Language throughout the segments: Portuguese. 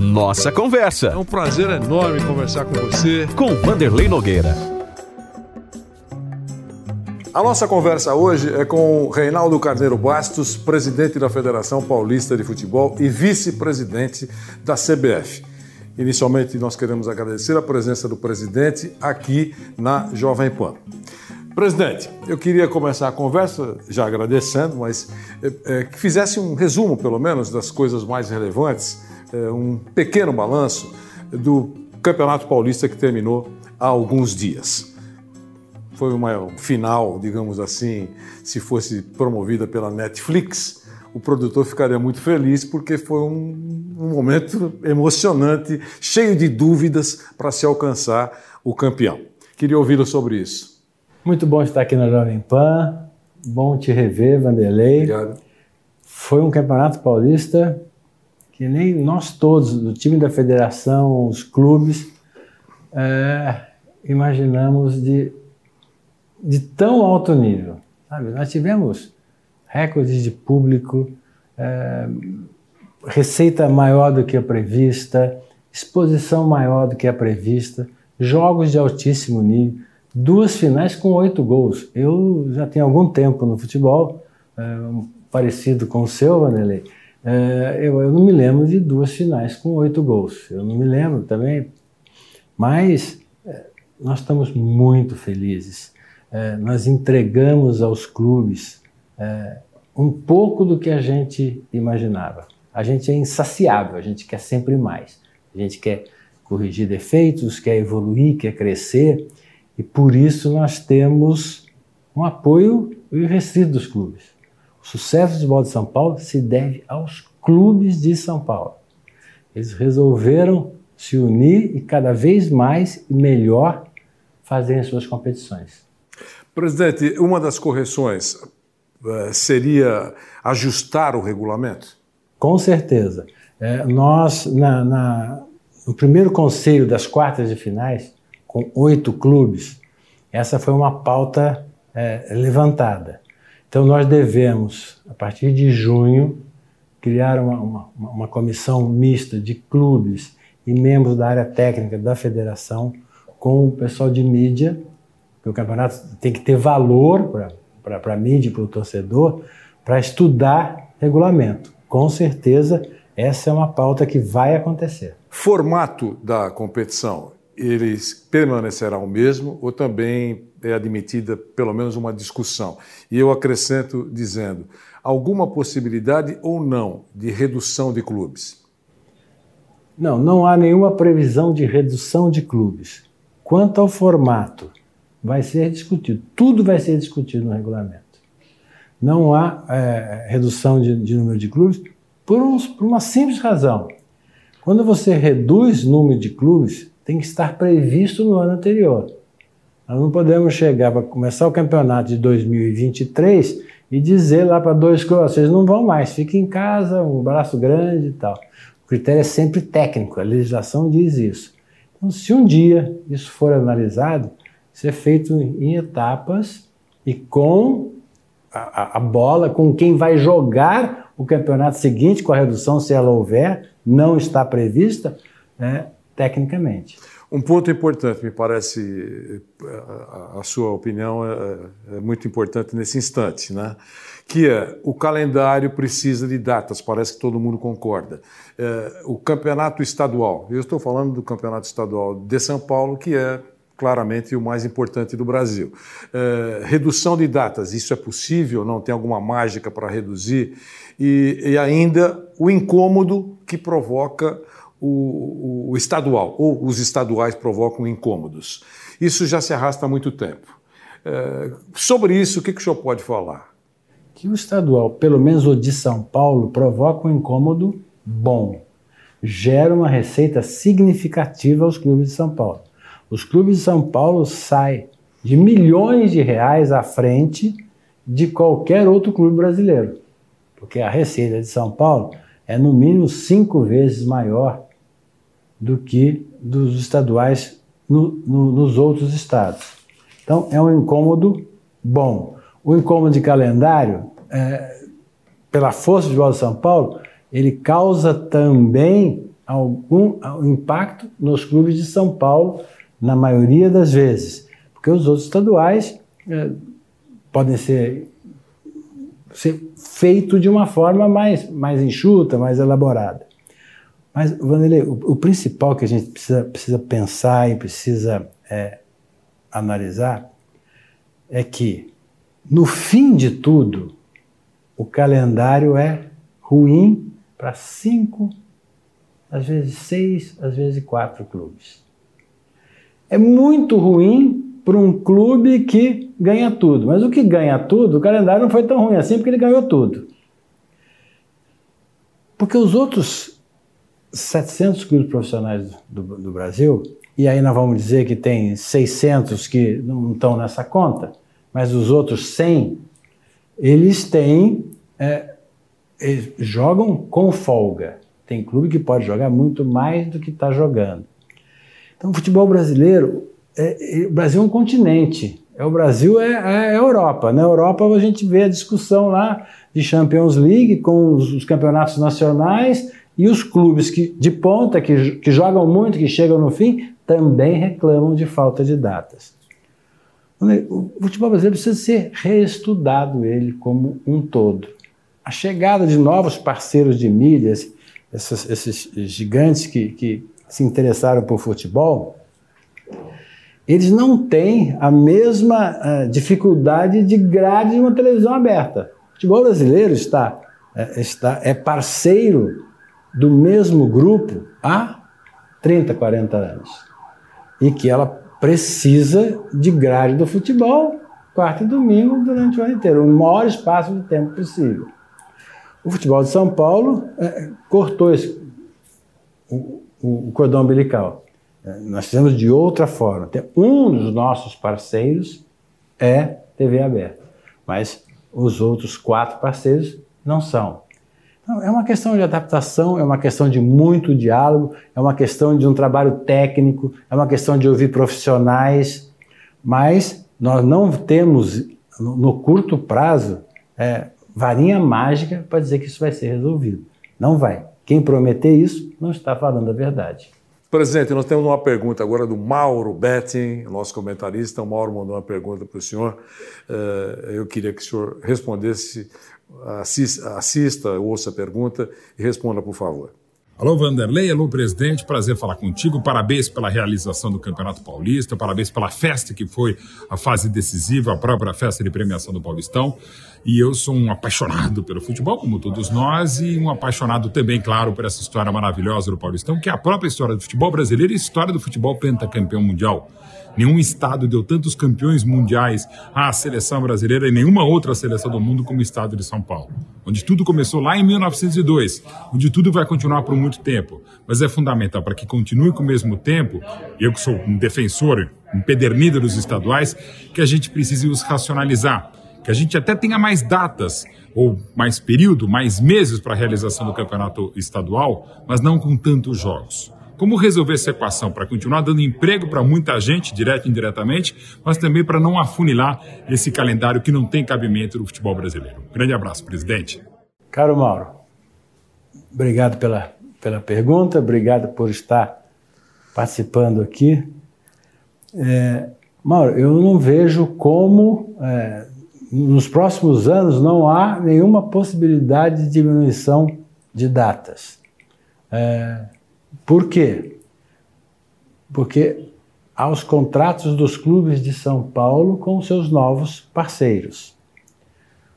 Nossa Conversa. É um prazer enorme conversar com você. Com Vanderlei Nogueira. A nossa conversa hoje é com Reinaldo Carneiro Bastos, presidente da Federação Paulista de Futebol e vice-presidente da CBF. Inicialmente, nós queremos agradecer a presença do presidente aqui na Jovem Pan. Presidente, eu queria começar a conversa já agradecendo, mas é, é, que fizesse um resumo, pelo menos, das coisas mais relevantes, é, um pequeno balanço do Campeonato Paulista que terminou há alguns dias foi uma final, digamos assim, se fosse promovida pela Netflix, o produtor ficaria muito feliz porque foi um, um momento emocionante, cheio de dúvidas para se alcançar o campeão. Queria ouvi-lo sobre isso. Muito bom estar aqui na Jovem Pan. Bom te rever, Vanderlei. Obrigado. Foi um campeonato paulista que nem nós todos, do time da federação, os clubes, é, imaginamos de de tão alto nível. Sabe? Nós tivemos recordes de público, é, receita maior do que a prevista, exposição maior do que a prevista, jogos de altíssimo nível, duas finais com oito gols. Eu já tenho algum tempo no futebol, é, parecido com o seu, Vanderlei. É, eu, eu, não me lembro de duas finais com oito gols. Eu não me lembro também. Mas é, nós estamos muito felizes é, nós entregamos aos clubes é, um pouco do que a gente imaginava. A gente é insaciável, a gente quer sempre mais. A gente quer corrigir defeitos, quer evoluir, quer crescer, e por isso nós temos um apoio irrestrito dos clubes. O sucesso do futebol de São Paulo se deve aos clubes de São Paulo. Eles resolveram se unir e cada vez mais e melhor fazerem suas competições. Presidente, uma das correções uh, seria ajustar o regulamento? Com certeza. É, nós, na, na, no primeiro conselho das quartas de finais, com oito clubes, essa foi uma pauta é, levantada. Então, nós devemos, a partir de junho, criar uma, uma, uma comissão mista de clubes e membros da área técnica da federação com o pessoal de mídia porque o campeonato tem que ter valor para a mídia para o torcedor para estudar regulamento. Com certeza, essa é uma pauta que vai acontecer. Formato da competição, eles permanecerá o mesmo ou também é admitida pelo menos uma discussão? E eu acrescento dizendo, alguma possibilidade ou não de redução de clubes? Não, não há nenhuma previsão de redução de clubes. Quanto ao formato, vai ser discutido. Tudo vai ser discutido no regulamento. Não há é, redução de, de, número de clubes por, uns, por uma simples razão. Quando você reduz número de clubes, tem que estar previsto no ano anterior. Nós não podemos chegar para começar o campeonato de 2023 e dizer lá para dois clubes, vocês não vão mais, fiquem em casa, um braço grande e tal. O critério é sempre técnico, a legislação diz isso. Então, se um dia isso for analisado, ser feito em etapas e com a, a, bola, com quem vai jogar o campeonato seguinte, com a redução, se ela houver, não está prevista, né, tecnicamente. Um ponto importante, me parece, a, sua opinião é, é, muito importante nesse instante, né? que é o calendário precisa de datas, parece que todo mundo concorda. É, o campeonato estadual, eu estou falando do campeonato estadual de São Paulo, que é claramente o mais importante do Brasil. É, redução de datas, isso é possível? Não tem alguma mágica para reduzir? E, e, ainda o incômodo que provoca o, o, estadual, ou os estaduais provocam incômodos. Isso já se arrasta há muito tempo. É, sobre isso, o que, que o senhor pode falar? Que o estadual, pelo menos o de São Paulo, provoca um incômodo bom. Gera uma receita significativa aos clubes de São Paulo. Os clubes de São Paulo saem de milhões de reais à frente de qualquer outro clube brasileiro. Porque a receita de São Paulo é no mínimo cinco vezes maior do que dos estaduais no, no, nos outros estados. Então é um incômodo bom. O incômodo de calendário, é, pela força de bola de São Paulo, ele causa também algum impacto nos clubes de São Paulo, na maioria das vezes, porque os outros estaduais é, podem ser, ser feitos de uma forma mais, mais enxuta, mais elaborada. Mas, Vanderlei, o, o principal que a gente precisa, precisa pensar e precisa é, analisar é que, no fim de tudo, o calendário é ruim para cinco, às vezes seis, às vezes quatro clubes. É muito ruim para um clube que ganha tudo. Mas o que ganha tudo, o calendário não foi tão ruim assim porque ele ganhou tudo. Porque os outros 700 clubes profissionais do, do Brasil, e aí nós vamos dizer que tem 600 que não estão nessa conta, mas os outros 100, eles têm, é, eles jogam com folga. Tem clube que pode jogar muito mais do que está jogando. Então, o futebol brasileiro, é, é, o Brasil é um continente. É, o Brasil é, é, a Europa. Na Europa a gente vê a discussão lá de Champions League com os, os campeonatos nacionais e os clubes que, de ponta, que, que jogam muito, que chegam no fim, também reclamam de falta de datas. O futebol brasileiro precisa ser reestudado ele como um todo. A chegada de novos parceiros de mídias, esses, esses gigantes que, que se interessaram por futebol, eles não têm a mesma uh, dificuldade de grade de uma televisão aberta. O futebol brasileiro está, uh, está é parceiro do mesmo grupo há 30, 40 anos. E que ela precisa de grade do futebol, quarta e domingo, durante o ano inteiro, o maior espaço de tempo possível. O futebol de São Paulo é, cortou esse, o, o, cordão umbilical. É, nós fizemos de outra forma. Um dos nossos parceiros é TV aberta, mas os outros quatro parceiros não são. É uma questão de adaptação, é uma questão de muito diálogo, é uma questão de um trabalho técnico, é uma questão de ouvir profissionais, mas nós não temos, no curto prazo, é, varinha mágica para dizer que isso vai ser resolvido. Não vai. Quem prometer isso não está falando a verdade. Presidente, nós temos uma pergunta agora do Mauro Betting, nosso comentarista. O Mauro mandou uma pergunta para o senhor. Eh, eu queria que o senhor respondesse assista, assista, ouça a pergunta e responda, por favor. Alô, Vanderlei, alô, presidente, prazer falar contigo. Parabéns pela realização do Campeonato Paulista, parabéns pela festa que foi a fase decisiva, a própria festa de premiação do Paulistão. E eu sou um apaixonado pelo futebol, como todos nós, e um apaixonado também, claro, por essa história maravilhosa do Paulistão, que é a própria história do futebol brasileiro e a história do futebol pentacampeão mundial. Nenhum estado deu tantos campeões mundiais à seleção brasileira e nenhuma outra seleção do mundo como o estado de São Paulo. Onde tudo começou lá em 1902, onde tudo vai continuar por muito tempo. Mas é fundamental para que continue com o mesmo tempo, eu que sou um defensor empedernido dos estaduais, que a gente precise os racionalizar. Que a gente até tenha mais datas, ou mais período, mais meses para a realização do campeonato estadual, mas não com tantos jogos. Como resolver essa equação para continuar dando emprego para muita gente, direto e indiretamente, mas também para não afunilar esse calendário que não tem cabimento no futebol brasileiro? Grande abraço, presidente. Caro Mauro, obrigado pela, pela pergunta, obrigado por estar participando aqui. É, Mauro, eu não vejo como é, nos próximos anos não há nenhuma possibilidade de diminuição de datas. É, por quê? Porque há os contratos dos clubes de São Paulo com seus novos parceiros.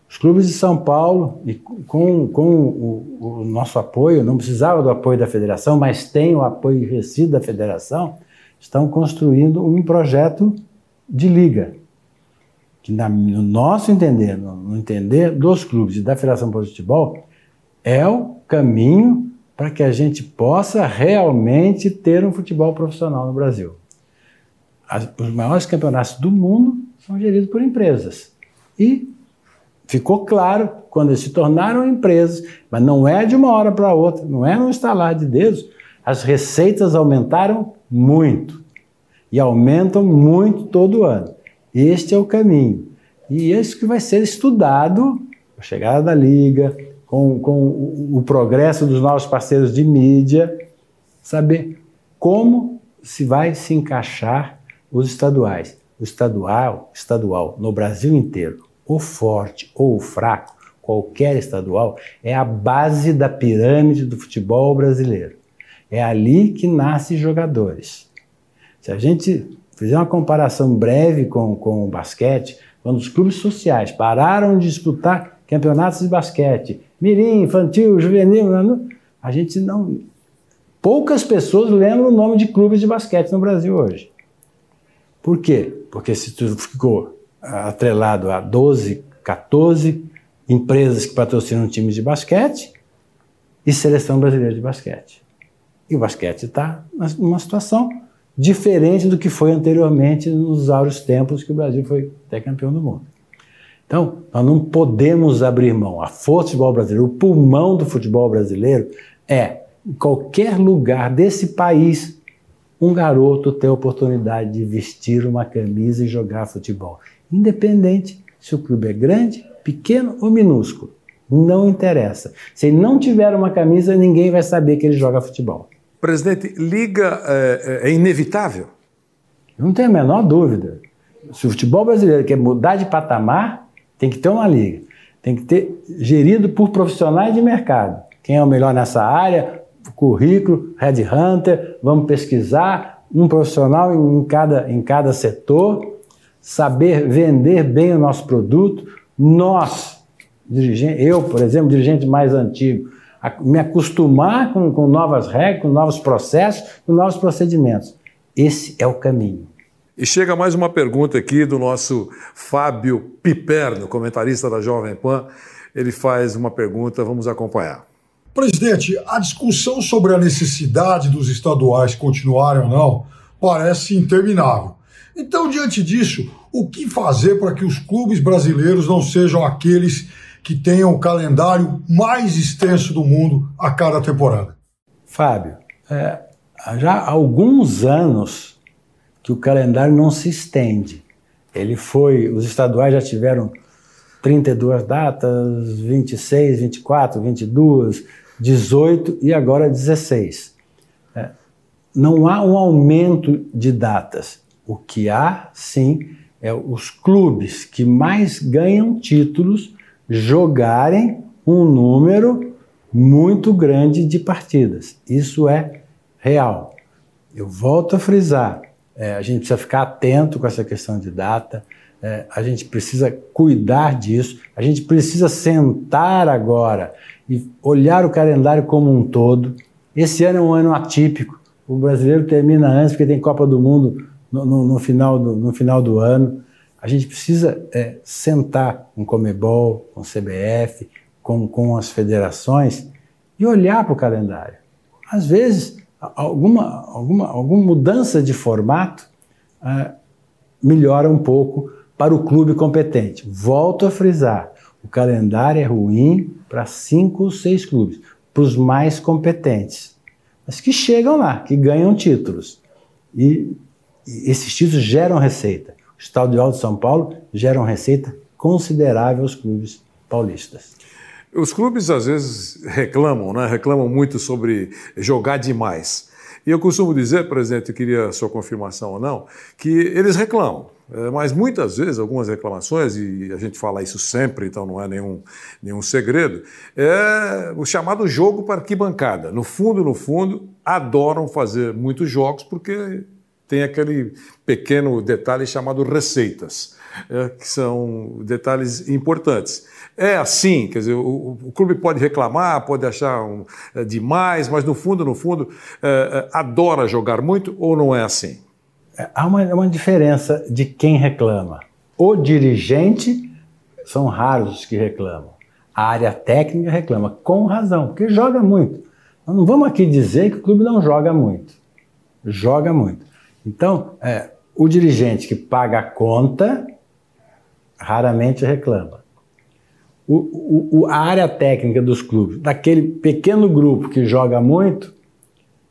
Os clubes de São Paulo, e com, com o, o, nosso apoio, não precisava do apoio da federação, mas tem o apoio recibo da federação, estão construindo um projeto de liga. Que, no nosso entender, no entender dos clubes e da Federação de Futebol, é o caminho para que a gente possa realmente ter um futebol profissional no Brasil. As, os maiores campeonatos do mundo são geridos por empresas. E ficou claro quando eles se tornaram empresas, mas não é de uma hora para outra, não é no estalar de dedos, as receitas aumentaram muito. E aumentam muito todo ano. Este é o caminho. E esse que vai ser estudado, a chegada da Liga, com, com o progresso dos novos parceiros de mídia, saber como se vai se encaixar os estaduais. O estadual, estadual no Brasil inteiro, o forte ou o fraco, qualquer estadual, é a base da pirâmide do futebol brasileiro. É ali que nascem jogadores. Se a gente fizer uma comparação breve com, com o basquete, quando os clubes sociais pararam de disputar campeonatos de basquete, mirim, infantil, juvenil, a gente não. Poucas pessoas lembram o nome de clubes de basquete no Brasil hoje. Por quê? Porque se tu ficou atrelado a 12, 14 empresas que patrocinam times de basquete e seleção brasileira de basquete. E o basquete está numa situação diferente do que foi anteriormente nos áureos tempos que o Brasil foi até campeão do mundo. Então, nós não podemos abrir mão. A força do futebol brasileiro, o pulmão do futebol brasileiro é, em qualquer lugar desse país, um garoto ter a oportunidade de vestir uma camisa e jogar futebol. Independente se o clube é grande, pequeno ou minúsculo. Não interessa. Se ele não tiver uma camisa, ninguém vai saber que ele joga futebol. Presidente, liga é, é, inevitável? Eu não tenho a menor dúvida. Se o futebol brasileiro quer mudar de patamar, tem que ter uma liga. Tem que ter gerido por profissionais de mercado. Quem é o melhor nessa área, currículo, Red Hunter, vamos pesquisar, um profissional em cada, em cada setor, saber vender bem o nosso produto. Nós, eu, por exemplo, dirigente mais antigo, me acostumar com, com novas regras, com novos processos, com novos procedimentos. Esse é o caminho. E chega mais uma pergunta aqui do nosso Fábio Piperno, comentarista da Jovem Pan. Ele faz uma pergunta, vamos acompanhar. Presidente, a discussão sobre a necessidade dos estaduais continuarem ou não parece interminável. Então, diante disso, o que fazer para que os clubes brasileiros não sejam aqueles que tenham o calendário mais extenso do mundo a cada temporada? Fábio, é, já há alguns anos que o calendário não se estende. Ele foi, os estaduais já tiveram 32 datas, 26, 24, 22, 18 e agora 16. É, não há um aumento de datas. O que há, sim, é os clubes que mais ganham títulos jogarem um número muito grande de partidas. Isso é real. Eu volto a frisar: é, a gente precisa ficar atento com essa questão de data, é, a gente precisa cuidar disso, a gente precisa sentar agora e olhar o calendário como um todo. Esse ano é um ano atípico. O brasileiro termina antes porque tem Copa do Mundo no, no, no final, do, no final do ano. A gente precisa é, sentar com o Comebol, com o CBF, com, com as federações e olhar para o calendário. Às vezes, alguma, alguma, alguma mudança de formato é, melhora um pouco para o clube competente. Volto a frisar: o calendário é ruim para cinco ou seis clubes, para os mais competentes, mas que chegam lá, que ganham títulos. E, e esses títulos geram receita estadual de São Paulo geram receita considerável aos clubes paulistas. Os clubes às vezes reclamam, né? reclamam muito sobre jogar demais. E eu costumo dizer, presidente, eu queria sua confirmação ou não, que eles reclamam. É, mas muitas vezes, algumas reclamações, e a gente fala isso sempre, então não é nenhum, nenhum segredo, é o chamado jogo para arquibancada. No fundo, no fundo, adoram fazer muitos jogos porque tem aquele pequeno detalhe chamado receitas, é, que são detalhes importantes. É assim, quer dizer, o, o clube pode reclamar, pode achar um, é, demais, mas no fundo, no fundo, é, é adora jogar muito ou não é assim? É, há uma, uma diferença de quem reclama. O dirigente, são raros os que reclamam. A área técnica reclama, com razão, porque joga muito. Não vamos aqui dizer que o clube não joga muito. Joga muito. Então, é, o dirigente que paga a conta raramente reclama. O, o, a área técnica dos clubes, daquele pequeno grupo que joga muito,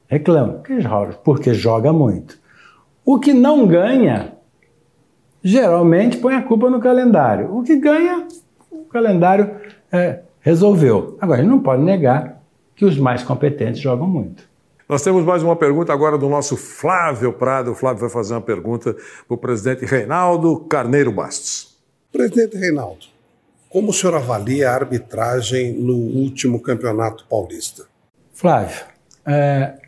reclama. Porque joga, porque joga muito. O que não ganha, geralmente põe a culpa no calendário. O que ganha, o calendário é, resolveu. Agora, a gente não pode negar que os mais competentes jogam muito. Nós temos mais uma pergunta agora do nosso Flávio Prado. O Flávio vai fazer uma pergunta para o presidente Reinaldo Carneiro Bastos. Presidente Reinaldo, como o senhor avalia a arbitragem no último Campeonato Paulista? Flávio, é,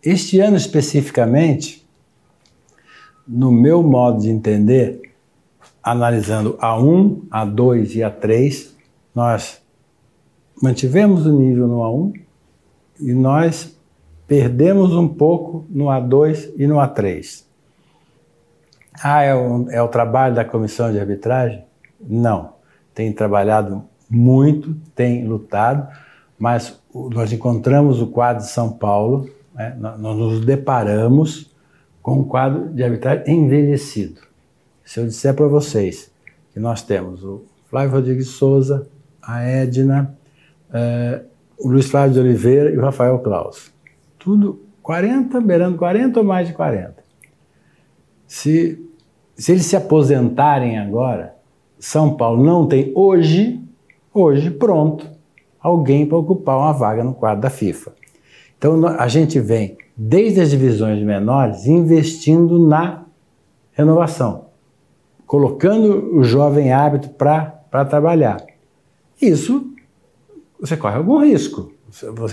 este ano especificamente, no meu modo de entender, analisando a 1, a 2 e a 3, nós mantivemos o nível no A1 e nós perdemos um pouco no A2 e no A3. Ah, é o, é o trabalho da comissão de arbitragem? Não. Tem trabalhado muito, tem lutado, mas nós encontramos o quadro de São Paulo, né? nós nos deparamos com um quadro de arbitragem envelhecido. Se eu disser para vocês que nós temos o Flávio Rodrigues Souza, a Edna, eh, o Luiz Flávio de Oliveira e o Rafael Claus. Tudo 40, beirando 40 ou mais de 40. Se, se eles se aposentarem agora, São Paulo não tem hoje, hoje pronto, alguém para ocupar uma vaga no quadro da FIFA. Então a gente vem desde as divisões menores investindo na renovação, colocando o jovem hábito para trabalhar. Isso você corre algum risco.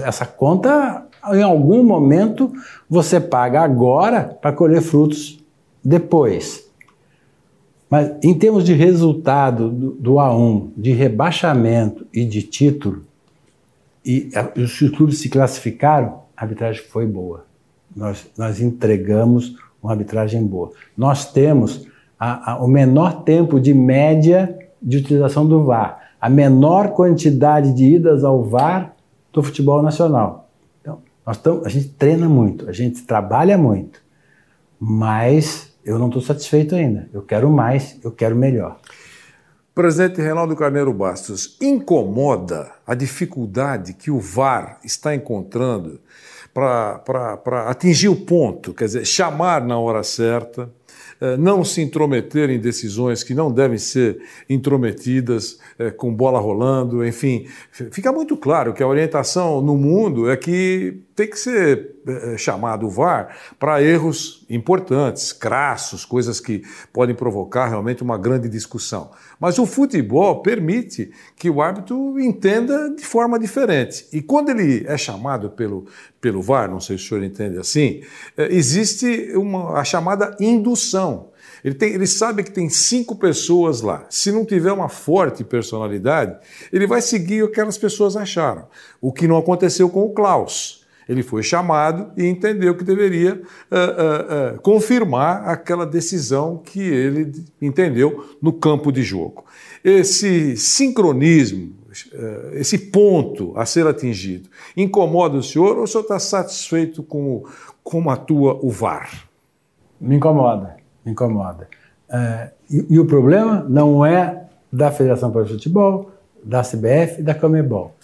Essa conta, em algum momento, você paga agora para colher frutos depois. Mas em termos de resultado do, do A1, de rebaixamento e de título, e os clubes se classificaram, a arbitragem foi boa. Nós, nós entregamos uma arbitragem boa. Nós temos a, a, o menor tempo de média de utilização do VAR a menor quantidade de idas ao VAR do futebol nacional. Então, nós tamo, a gente treina muito, a gente trabalha muito, mas eu não estou satisfeito ainda. Eu quero mais, eu quero melhor. Presidente Reinaldo Carneiro Bastos, incomoda a dificuldade que o VAR está encontrando para atingir o ponto, quer dizer, chamar na hora certa, não se intrometer em decisões que não devem ser intrometidas, eh, com bola rolando, enfim. Fica muito claro que a orientação no mundo é que tem que ser é, chamado o VAR para erros importantes, crassos, coisas que podem provocar realmente uma grande discussão. Mas o futebol permite que o árbitro entenda de forma diferente. E quando ele é chamado pelo, pelo VAR, não sei se o senhor entende assim, existe uma, a chamada indução. Ele, tem, ele sabe que tem cinco pessoas lá. Se não tiver uma forte personalidade, ele vai seguir o que aquelas pessoas acharam. O que não aconteceu com o Klaus. Ele foi chamado e entendeu que deveria uh, uh, uh, confirmar aquela decisão que ele entendeu no campo de jogo. Esse sincronismo, esse ponto a ser atingido, incomoda o senhor ou o senhor está satisfeito com como atua o VAR? Me incomoda, me incomoda. E, e, o problema não é da Federação para o Futebol, da CBF e da Comebol.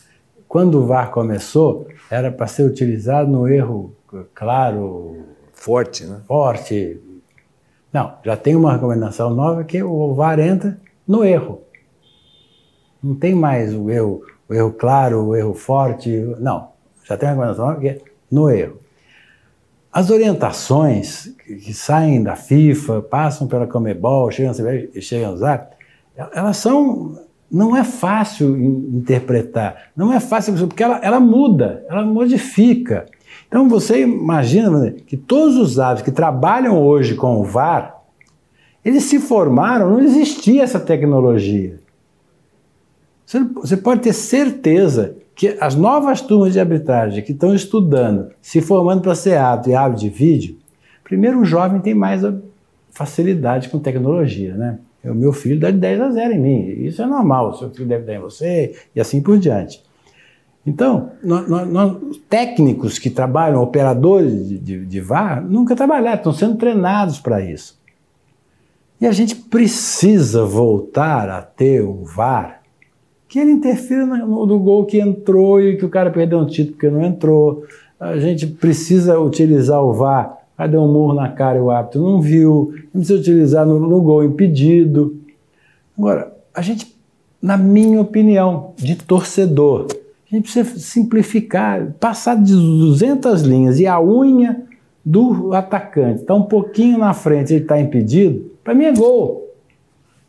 Quando o VAR começou, era para ser utilizado no erro claro. Forte, né? Forte. Não, já tem uma recomendação nova que o VAR entra no erro. Não tem mais o erro, o erro claro, o erro forte. Não, já tem uma recomendação nova que é no erro. As orientações que saem da FIFA, passam pela Comebol, chegam chegam usar, elas são não é fácil interpretar, não é fácil, porque ela, ela muda, ela modifica. Então você imagina que todos os aves que trabalham hoje com o VAR, eles se formaram, não existia essa tecnologia. Você pode ter certeza que as novas turmas de arbitragem que estão estudando, se formando para ser árbitro e árbitro de vídeo, primeiro o jovem tem mais facilidade com tecnologia, né? O meu filho dá de 10 a 0 em mim. Isso é normal, o seu filho deve dar em você, e assim por diante. Então, nós, nós, técnicos que trabalham, operadores de, de, de VAR, nunca trabalharam, estão sendo treinados para isso. E a gente precisa voltar a ter um VAR que ele interfira no, no gol que entrou e que o cara perdeu um título porque não entrou. A gente precisa utilizar o VAR Aí deu um murro na cara e o árbitro não viu, não precisa utilizar no, no gol impedido. Agora, a gente, na minha opinião, de torcedor, A gente precisa simplificar, passar de 200 linhas e a unha do atacante está um pouquinho na frente, ele está impedido, para mim é gol.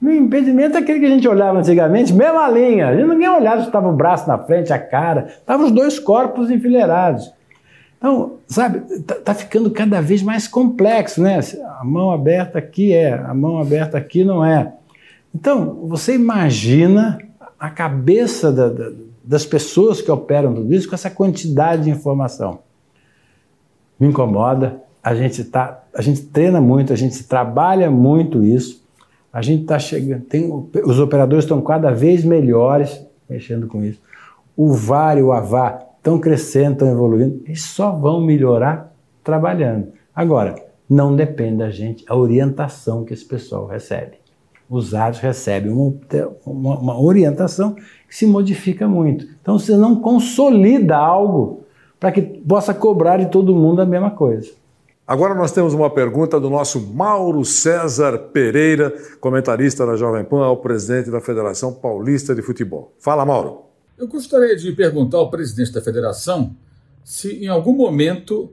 O impedimento é aquele que a gente olhava antigamente, mesma linha. A ninguém olhava se estava o braço na frente, a cara. Estavam os dois corpos enfileirados. Então, sabe, tá, tá, ficando cada vez mais complexo, né? A mão aberta aqui é, a mão aberta aqui não é. Então, você imagina a cabeça da, da, das pessoas que operam tudo isso com essa quantidade de informação. Me incomoda. A gente, tá, a gente treina muito, a gente trabalha muito isso. A gente está chegando, tem, os operadores estão cada vez melhores mexendo com isso. O VAR e o AVAR estão crescendo, estão evoluindo, e só vão melhorar trabalhando. Agora, não depende da gente a orientação que esse pessoal recebe. Os áreas recebem uma, uma, uma orientação que se modifica muito. Então você não consolida algo para que possa cobrar de todo mundo a mesma coisa. Agora nós temos uma pergunta do nosso Mauro César Pereira, comentarista da Jovem Pan, ao presidente da Federação Paulista de Futebol. Fala, Mauro. Eu gostaria de perguntar ao presidente da federação se em algum momento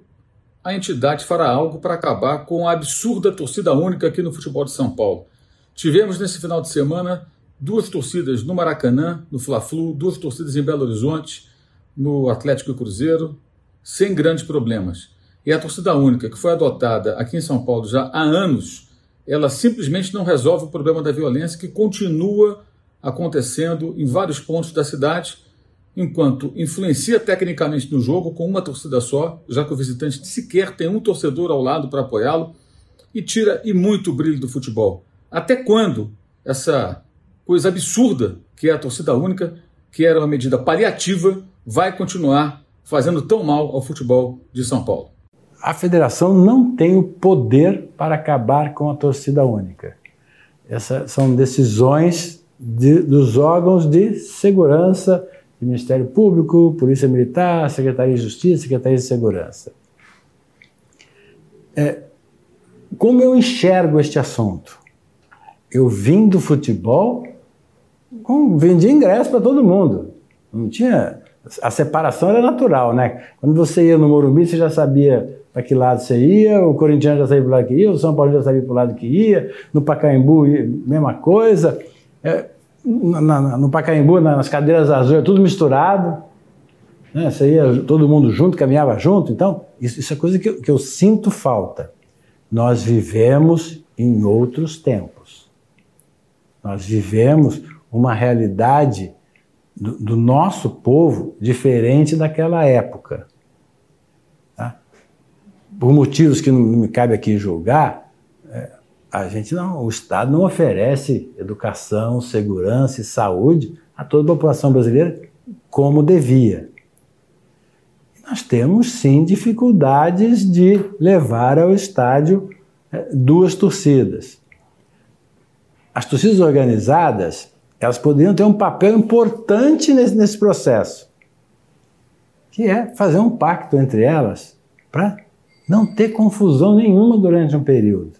a entidade fará algo para acabar com a absurda torcida única aqui no futebol de São Paulo. Tivemos nesse final de semana duas torcidas no Maracanã, no Fla-Flu, duas torcidas em Belo Horizonte, no Atlético e Cruzeiro, sem grandes problemas. E a torcida única, que foi adotada aqui em São Paulo já há anos, ela simplesmente não resolve o problema da violência que continua acontecendo em vários pontos da cidade, enquanto influencia tecnicamente no jogo com uma torcida só, já que o visitante sequer tem um torcedor ao lado para apoiá-lo, e tira e muito o brilho do futebol. Até quando essa coisa absurda que é a torcida única, que era uma medida paliativa, vai continuar fazendo tão mal ao futebol de São Paulo? A federação não tem o poder para acabar com a torcida única. Essas são decisões de, dos órgãos de segurança, Ministério Público, Polícia Militar, Secretaria de Justiça, Secretaria de Segurança. É, como eu enxergo este assunto? Eu vim do futebol, com, vendi ingresso para todo mundo. Não tinha. A separação era natural, né? Quando você ia no Morumbi, você já sabia para que lado você ia, o corintiano já sabia para o lado que ia, o São Paulo já sabia para o lado que ia, no Pacaembu, mesma coisa. É, na, na, no Pacaembu, nas cadeiras azuis, é tudo misturado. Né? Você ia todo mundo junto, caminhava junto. Então, isso, isso é coisa que eu, que eu sinto falta. Nós vivemos em outros tempos. Nós vivemos uma realidade do, do nosso povo diferente daquela época. Por motivos que não, me cabe aqui julgar, é, a gente não, o Estado não oferece educação, segurança e saúde a toda a população brasileira como devia. Nós temos sim dificuldades de levar ao estádio eh, duas torcidas. As torcidas organizadas, elas poderiam ter um papel importante nesse, nesse processo, que é fazer um pacto entre elas para não ter confusão nenhuma durante um período.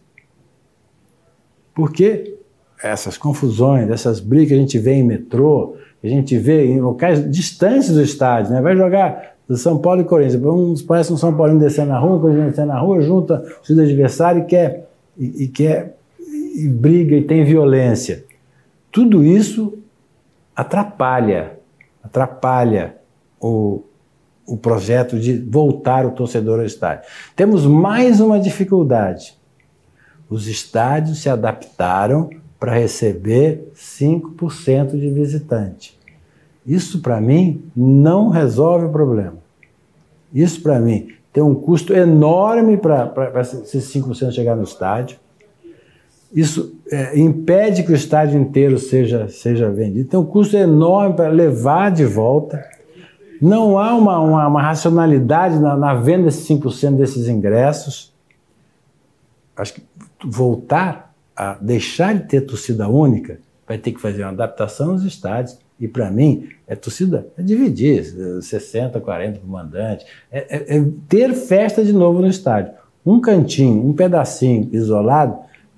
Porque essas confusões, essas brigas que a gente vê em metrô, que a gente vê em locais distantes do estádio, né? vai jogar do São Paulo e Corinthians, uns parece um São Paulo descendo na rua, um Corinthians descendo na rua, junta o seu adversário e quer, e, e quer, e briga e tem violência. Tudo isso atrapalha, atrapalha o, o projeto de voltar o torcedor ao estádio. Temos mais uma dificuldade os estádios se adaptaram para receber 5% de visitante. Isso, para mim, não resolve o problema. Isso, para mim, tem um custo enorme para esses 5% chegar no estádio. Isso é, impede que o estádio inteiro seja, seja vendido. Tem um custo enorme para levar de volta. Não há uma, uma, uma racionalidade na, na venda desses 5% desses ingressos. Acho que voltar a deixar de ter torcida única, vai ter que fazer uma adaptação nos estádios. E para mim, é torcida, é dividir, 60, 40 para o mandante, é, é, é, ter festa de novo no estádio. Um cantinho, um pedacinho isolado,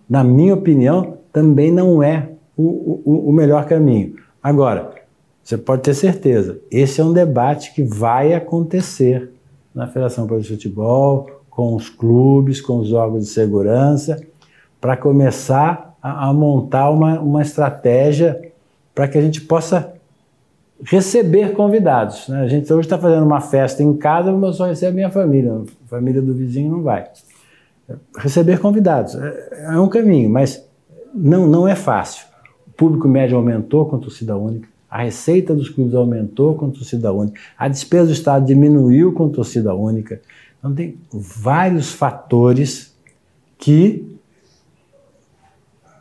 na minha opinião, também não é o, o, o melhor caminho. Agora, Você pode ter certeza. Esse é um debate que vai acontecer na Federação de Futebol, com os clubes, com os órgãos de segurança, para começar a, a, montar uma, uma estratégia para que a gente possa receber convidados. Né? A gente hoje está fazendo uma festa em casa, mas só recebe a minha família, a família do vizinho não vai. Receber convidados é, é um caminho, mas não, não é fácil. O público médio aumentou com a torcida única, a receita dos clubes aumentou com torcida única, a despesa do Estado diminuiu com torcida única. Então, tem vários fatores que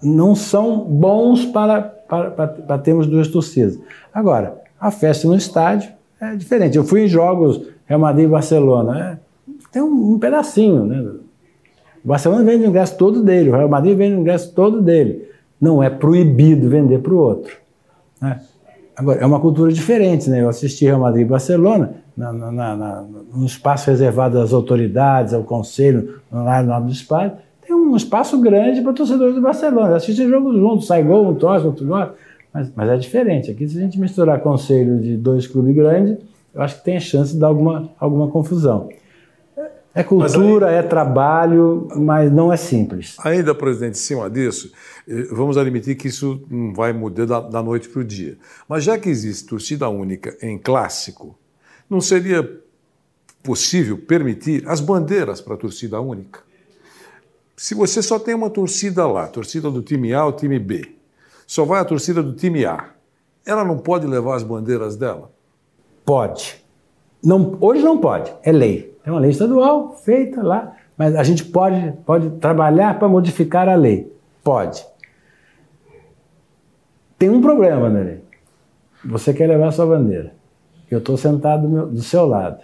não são bons para, para, para, para termos duas torcidas. Agora, a festa no estádio é diferente. Eu fui em jogos Real Madrid e Barcelona, é, tem um, um, pedacinho, né? O Barcelona vende o ingresso todo dele, o Real Madrid vende o ingresso todo dele. Não é proibido vender para o outro. Né? Agora, é uma cultura diferente, né? Eu assisti Real Madrid e Barcelona na, na, na, no espaço reservado às autoridades, ao conselho, lá no do estádio, tem um espaço grande para torcedores do Barcelona. Assistem jogos juntos, sai gol, um torce, outro gosta. Mas, mas é diferente. Aqui, se a gente misturar conselho de dois clubes grandes, eu acho que tem chance de dar alguma, alguma confusão. É cultura, aí, é trabalho, mas não é simples. Ainda, presidente, em cima disso, eh, vamos admitir que isso não vai mudar da, da noite para o dia. Mas já que existe torcida única em clássico, não seria possível permitir as bandeiras para a torcida única? Se você só tem uma torcida lá, torcida do time A ou time B, só vai a torcida do time A. Ela não pode levar as bandeiras dela? Pode. Não, hoje não pode, é lei. É uma lei estadual feita lá, mas a gente pode, pode trabalhar para modificar a lei. Pode. Tem um problema na lei. Você quer levar sua bandeira. Eu estou sentado do, meu, do seu lado.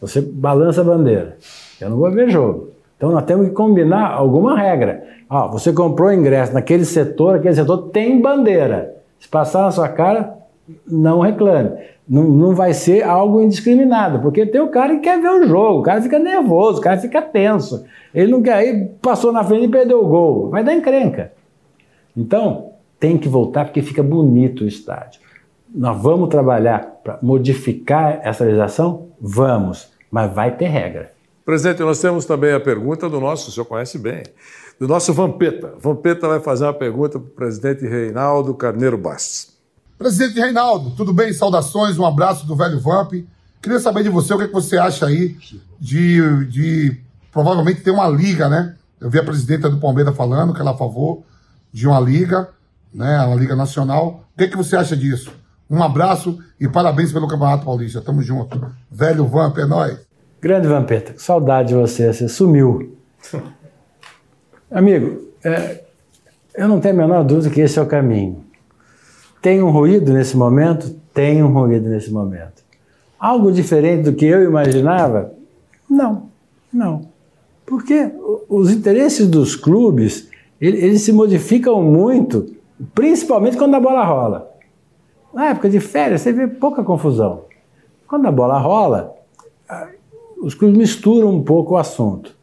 Você balança a bandeira. Eu não vou ver jogo. Então nós temos que combinar alguma regra. Ó, você comprou ingresso naquele setor, aquele setor tem bandeira. Se passar na sua cara, não reclame. Não, não vai ser algo indiscriminado, porque tem o cara que quer ver o jogo, o cara fica nervoso, o cara fica tenso. Ele não quer, aí passou na frente e perdeu o gol. Vai dar encrenca. Então, tem que voltar porque fica bonito o estádio. Nós vamos trabalhar para modificar essa legislação? Vamos, mas vai ter regra. Presidente, nós temos também a pergunta do nosso, o senhor conhece bem, do nosso Vampeta. Vampeta vai fazer uma pergunta para o presidente Reinaldo Carneiro Bastos. Presidente Reinaldo, tudo bem? Saudações, um abraço do velho Vamp. Queria saber de você o que, é que você acha aí de, de provavelmente ter uma liga, né? Eu vi a presidenta do Palmeiras falando que ela é a favor de uma liga, né? Uma liga nacional. O que, é que você acha disso? Um abraço e parabéns pelo Campeonato Paulista. Tamo junto. Velho Vamp, é nóis. Grande Vampeta, saudade de você, você sumiu. Amigo, é, eu não tenho a menor dúvida que esse é o caminho. Tem um ruído nesse momento? Tem um ruído nesse momento. Algo diferente do que eu imaginava? Não, não. Porque os interesses dos clubes, eles se modificam muito, principalmente quando a bola rola. Na época de férias, você vê pouca confusão. Quando a bola rola, os clubes misturam um pouco o assunto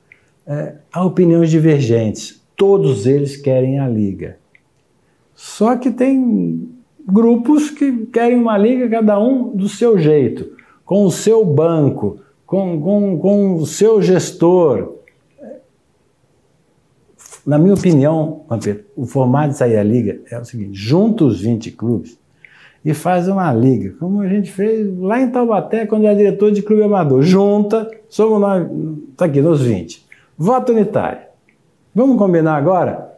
é, há opiniões divergentes. Todos eles querem a liga. Só que tem grupos que querem uma liga, cada um do seu jeito, com o seu banco, com, com, com o seu gestor. Na minha opinião, o formato de sair a liga é o seguinte: junta os 20 clubes e faz uma liga, como a gente fez lá em Taubaté, quando era diretor de clube amador. Junta, somos nós, está aqui, nos 20. Voto unitário. Vamos combinar agora?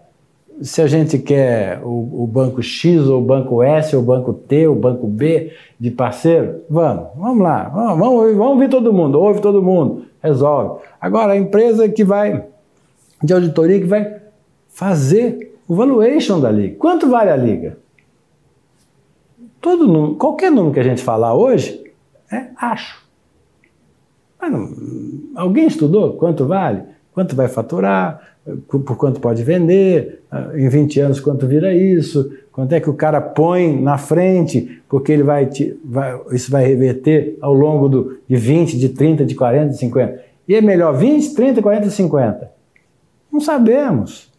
Se a gente quer o, o, banco X, ou o banco S, ou o banco T, ou o banco B de parceiro, vamos, vamos lá, vamos, vamos, vamos ouvir todo mundo, ouve todo mundo, resolve. Agora, a empresa que vai, de auditoria, que vai fazer o valuation da liga. Quanto vale a liga? Todo número, qualquer número que a gente falar hoje, é acho. Não, alguém estudou quanto vale? quanto vai faturar, por quanto pode vender, ah, em 20 anos quanto vira isso, quanto é que o cara põe na frente, porque ele vai, te, vai isso vai reverter ao longo do, de 20, de 30, de 40, de 50. E é melhor 20, 30, 40, 50? Não sabemos.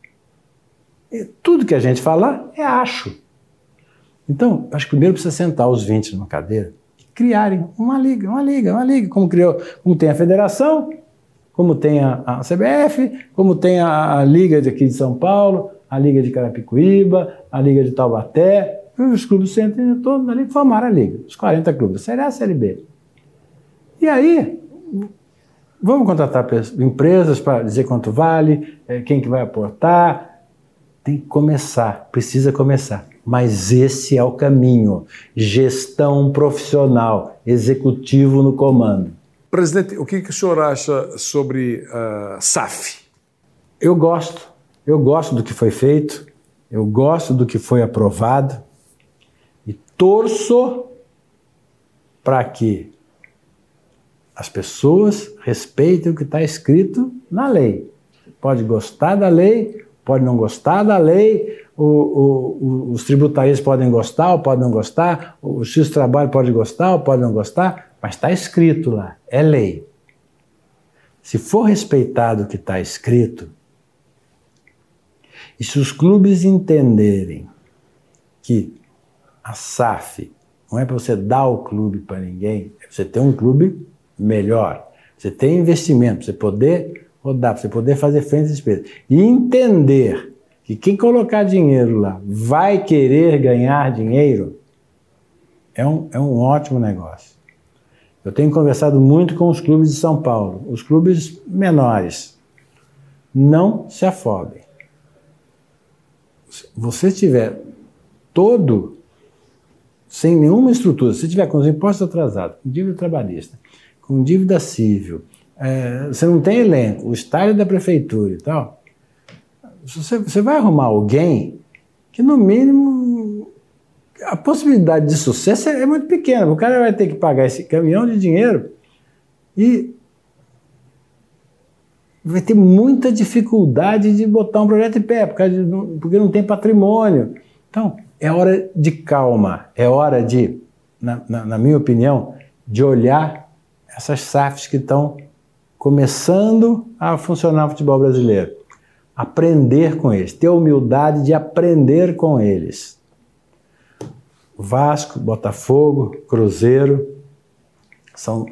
E tudo que a gente falar é acho. Então, acho que primeiro precisa sentar os 20 numa cadeira e criarem uma liga, uma liga, uma liga, como criou, como tem a federação, como tem a, a CBF, como tem a, a Liga aqui de São Paulo, a Liga de Carapicuíba, a Liga de Taubaté, os clubes sentam todos ali formaram a Liga, os 40 clubes, Série A, Série B. E aí, vamos contratar empresas para dizer quanto vale, eh, quem que vai aportar. Tem que começar, precisa começar. Mas esse é o caminho. Gestão profissional, executivo no comando. Presidente, o que, que o senhor acha sobre a uh, SAF? Eu gosto. Eu gosto do que foi feito, eu gosto do que foi aprovado e torço para que as pessoas respeitem o que está escrito na lei. Pode gostar da lei, pode não gostar da lei, o, o, os tributários podem gostar ou podem não gostar, o X trabalho pode gostar ou pode não gostar, mas está escrito lá, é lei. Se for respeitado o que está escrito, e se os clubes entenderem que a SAF não é para você dar o clube para ninguém, é você ter um clube melhor. Você tem investimento, você poder rodar, para você poder fazer frente às despesas. E entender que quem colocar dinheiro lá vai querer ganhar dinheiro, é um, é um ótimo negócio. Eu tenho conversado muito com os clubes de São Paulo, os clubes menores. Não se afobem. Se você tiver todo, sem nenhuma estrutura, se tiver com os impostos atrasados, com dívida trabalhista, com dívida civil, é, você não tem elenco, o estádio da prefeitura e tal, você, você vai arrumar alguém que, no mínimo, a possibilidade de sucesso é, é muito pequena. O cara vai ter que pagar esse caminhão de dinheiro e vai ter muita dificuldade de botar um projeto em pé, porque, porque não tem patrimônio. Então, é hora de calma, é hora de, na, na, na minha opinião, de olhar essas SAFs que estão começando a funcionar no futebol brasileiro. Aprender com eles, ter humildade de aprender com eles. Vasco, Botafogo, Cruzeiro são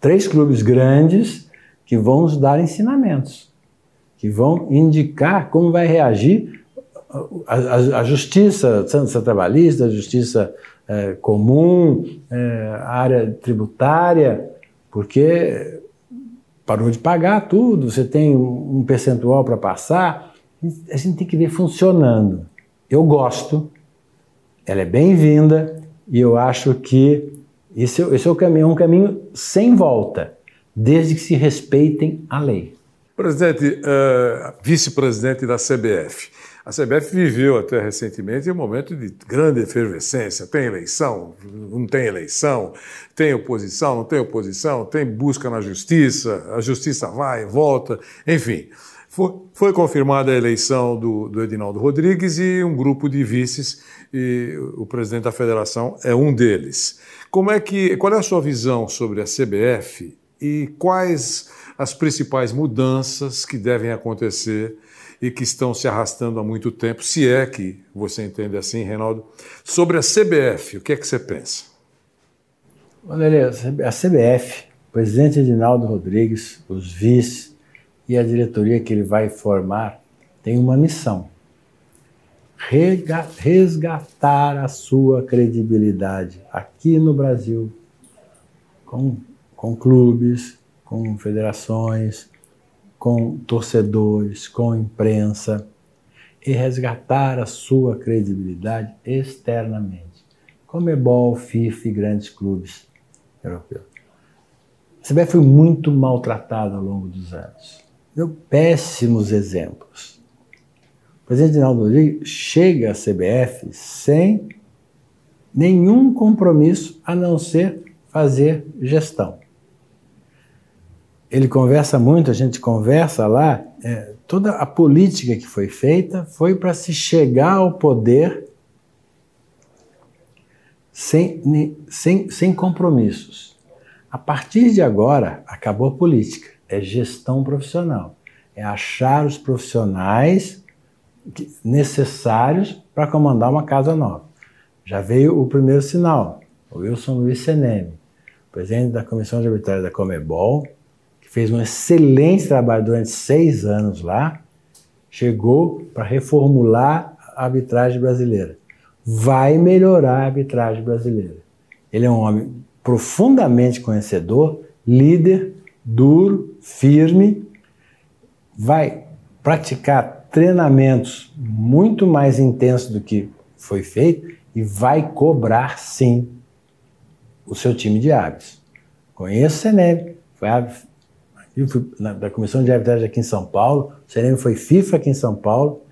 três clubes grandes que vão nos dar ensinamentos, que vão indicar como vai reagir a, a, a justiça, trabalhista, a justiça é, comum, é, a área tributária, porque parou de pagar tudo, você tem um percentual para passar, a gente tem que ver funcionando. Eu gosto, ela é bem-vinda e eu acho que esse, esse é o caminho, um caminho sem volta, desde que se respeitem a lei. Presidente, uh, vice-presidente da CBF. A CBF viveu até recentemente um momento de grande efervescência. Tem eleição, não tem eleição, tem oposição, não tem oposição, tem busca na justiça, a justiça vai volta, enfim. Foi, foi confirmada a eleição do, do Edinaldo Rodrigues e um grupo de vices, e o presidente da federação é um deles. Como é que, qual é a sua visão sobre a CBF e quais as principais mudanças que devem acontecer e que estão se arrastando há muito tempo, se é que você entende assim, Reinaldo. Sobre a CBF, o que é que você pensa? Olha, a CBF, o presidente Edinaldo Rodrigues, os vice e a diretoria que ele vai formar, tem uma missão: resgatar a sua credibilidade aqui no Brasil, com, com clubes, com federações, com torcedores, com imprensa e resgatar a sua credibilidade externamente. Comebol, FIFA e grandes clubes europeus. A CBF foi muito maltratada ao longo dos anos. Deu péssimos exemplos. O presidente Rinaldo Rodrigues chega à CBF sem nenhum compromisso a não ser fazer gestão ele conversa muito, a gente conversa lá, é, toda a política que foi feita foi para se chegar ao poder sem, sem, sem compromissos. A partir de agora, acabou a política, é gestão profissional. É achar os profissionais necessários para comandar uma casa nova. Já veio o primeiro sinal, o Wilson Luiz Seneme, presidente da Comissão de Arbitragem da Comebol, que fez um excelente trabalho durante seis anos lá, chegou para reformular a arbitragem brasileira. Vai melhorar a arbitragem brasileira. Ele é um homem profundamente conhecedor, líder, duro, firme, vai praticar treinamentos muito mais intensos do que foi feito e vai cobrar sim o seu time de árbitros. Conheço o Seneb, foi árbitro da Comissão de Arbitragem aqui em São Paulo, o Seneb foi FIFA aqui em São Paulo,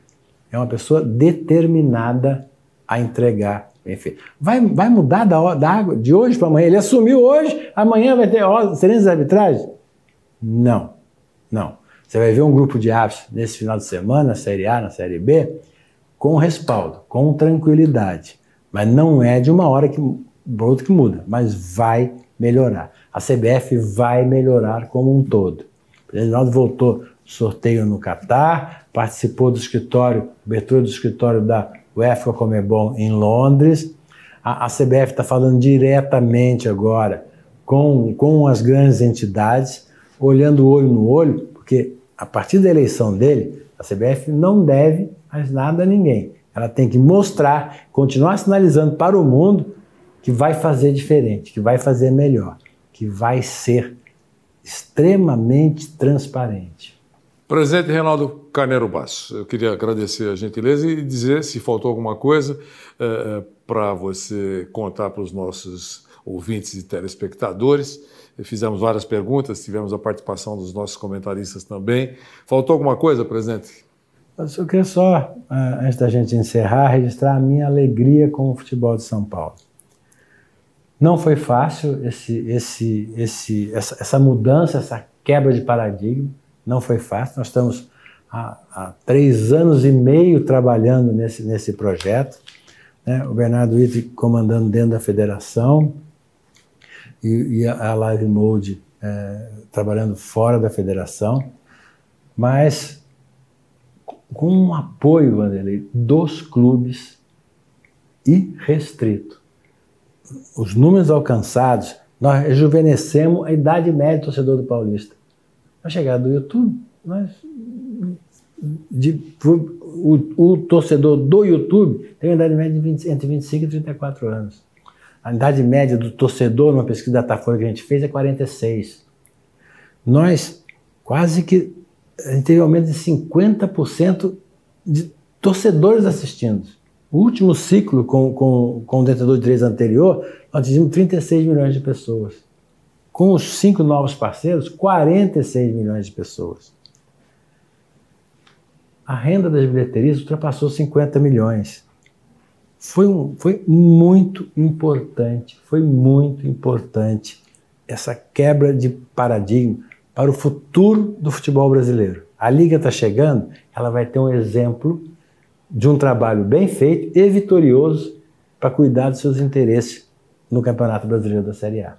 é uma pessoa determinada a entregar bem feito. Vai, vai mudar da, da água de hoje para amanhã? Ele assumiu hoje, amanhã vai ter serenas de arbitragem? Não, não. Você vai ver um grupo de árbitros nesse final de semana, na Série A, na Série B, com respaldo, com tranquilidade. Mas não é de uma hora que outra que muda, mas vai melhorar. A CBF vai melhorar como um todo. O Reginaldo voltou sorteio no Catar, participou do escritório, abertura do escritório da UEFA Comebol em Londres. A, a CBF está falando diretamente agora com, com as grandes entidades, olhando olho no olho, porque a partir da eleição dele, a CBF não deve mais nada a ninguém. Ela tem que mostrar, continuar sinalizando para o mundo que vai fazer diferente, que vai fazer melhor, que vai ser extremamente transparente. Presidente Reinaldo Carneiro Basso, eu queria agradecer a gentileza e dizer se faltou alguma coisa é para você contar para os nossos ouvintes e telespectadores. Fizemos várias perguntas, tivemos a participação dos nossos comentaristas também. Faltou alguma coisa, presidente? Eu queria só, é, antes da gente encerrar, registrar a minha alegria com o futebol de São Paulo. Não foi fácil esse, esse, esse, essa, essa mudança, essa quebra de paradigma. Não foi fácil. Nós estamos há, há três anos e meio trabalhando nesse, nesse projeto. Né? O Bernardo Witt comandando dentro da federação e, e a Live Mode é, trabalhando fora da federação. Mas com um apoio, Vanderlei, dos clubes irrestrito os números alcançados, nós rejuvenescemos a idade média do torcedor do Paulista. Na chegada do YouTube, nós, de, o, o, torcedor do YouTube tem uma idade média de 20, entre 25 e 34 anos. A idade média do torcedor, numa pesquisa da Datafolha que a gente fez, é 46. Nós quase que a gente teve um aumento de 50% de torcedores assistindo. O último ciclo com, com, com o detentor de direitos anterior, nós atingimos 36 milhões de pessoas. Com os cinco novos parceiros, 46 milhões de pessoas. A renda das bilheterias ultrapassou 50 milhões. Foi, um, foi muito importante, foi muito importante essa quebra de paradigma para o futuro do futebol brasileiro. A Liga está chegando, ela vai ter um exemplo de um trabalho bem feito e vitorioso para cuidar dos seus interesses no Campeonato Brasileiro da Série A.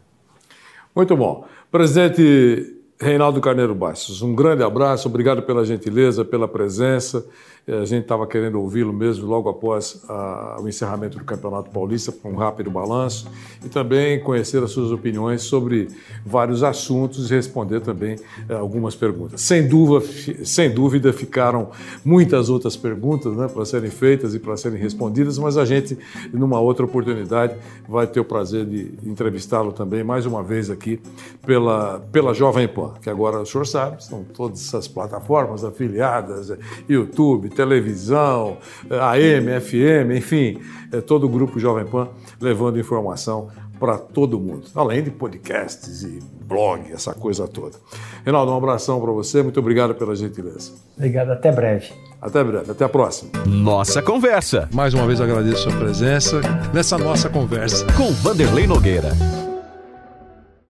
Muito bom. Presidente Reinaldo Carneiro Bastos, um grande abraço, obrigado pela gentileza, pela presença. É, a gente estava querendo ouvi-lo mesmo logo após a, o encerramento do Campeonato Paulista, com um rápido balanço, e também conhecer as suas opiniões sobre vários assuntos e responder também é, algumas perguntas. Sem dúvida, sem dúvida, ficaram muitas outras perguntas né, para serem feitas e para serem respondidas, mas a gente, numa outra oportunidade, vai ter o prazer de entrevistá-lo também mais uma vez aqui pela, pela Jovem Pan, que agora o senhor sabe, são todas essas plataformas afiliadas, YouTube, televisão, AM, FM, enfim, é todo o grupo Jovem Pan levando informação para todo mundo, além de podcasts e blog, essa coisa toda. Reinaldo, um abração para você, muito obrigado pela gentileza. Obrigado, até breve. Até breve, até a próxima. Nossa Conversa. Mais uma vez agradeço a sua presença nessa nossa conversa. Com Vanderlei Nogueira.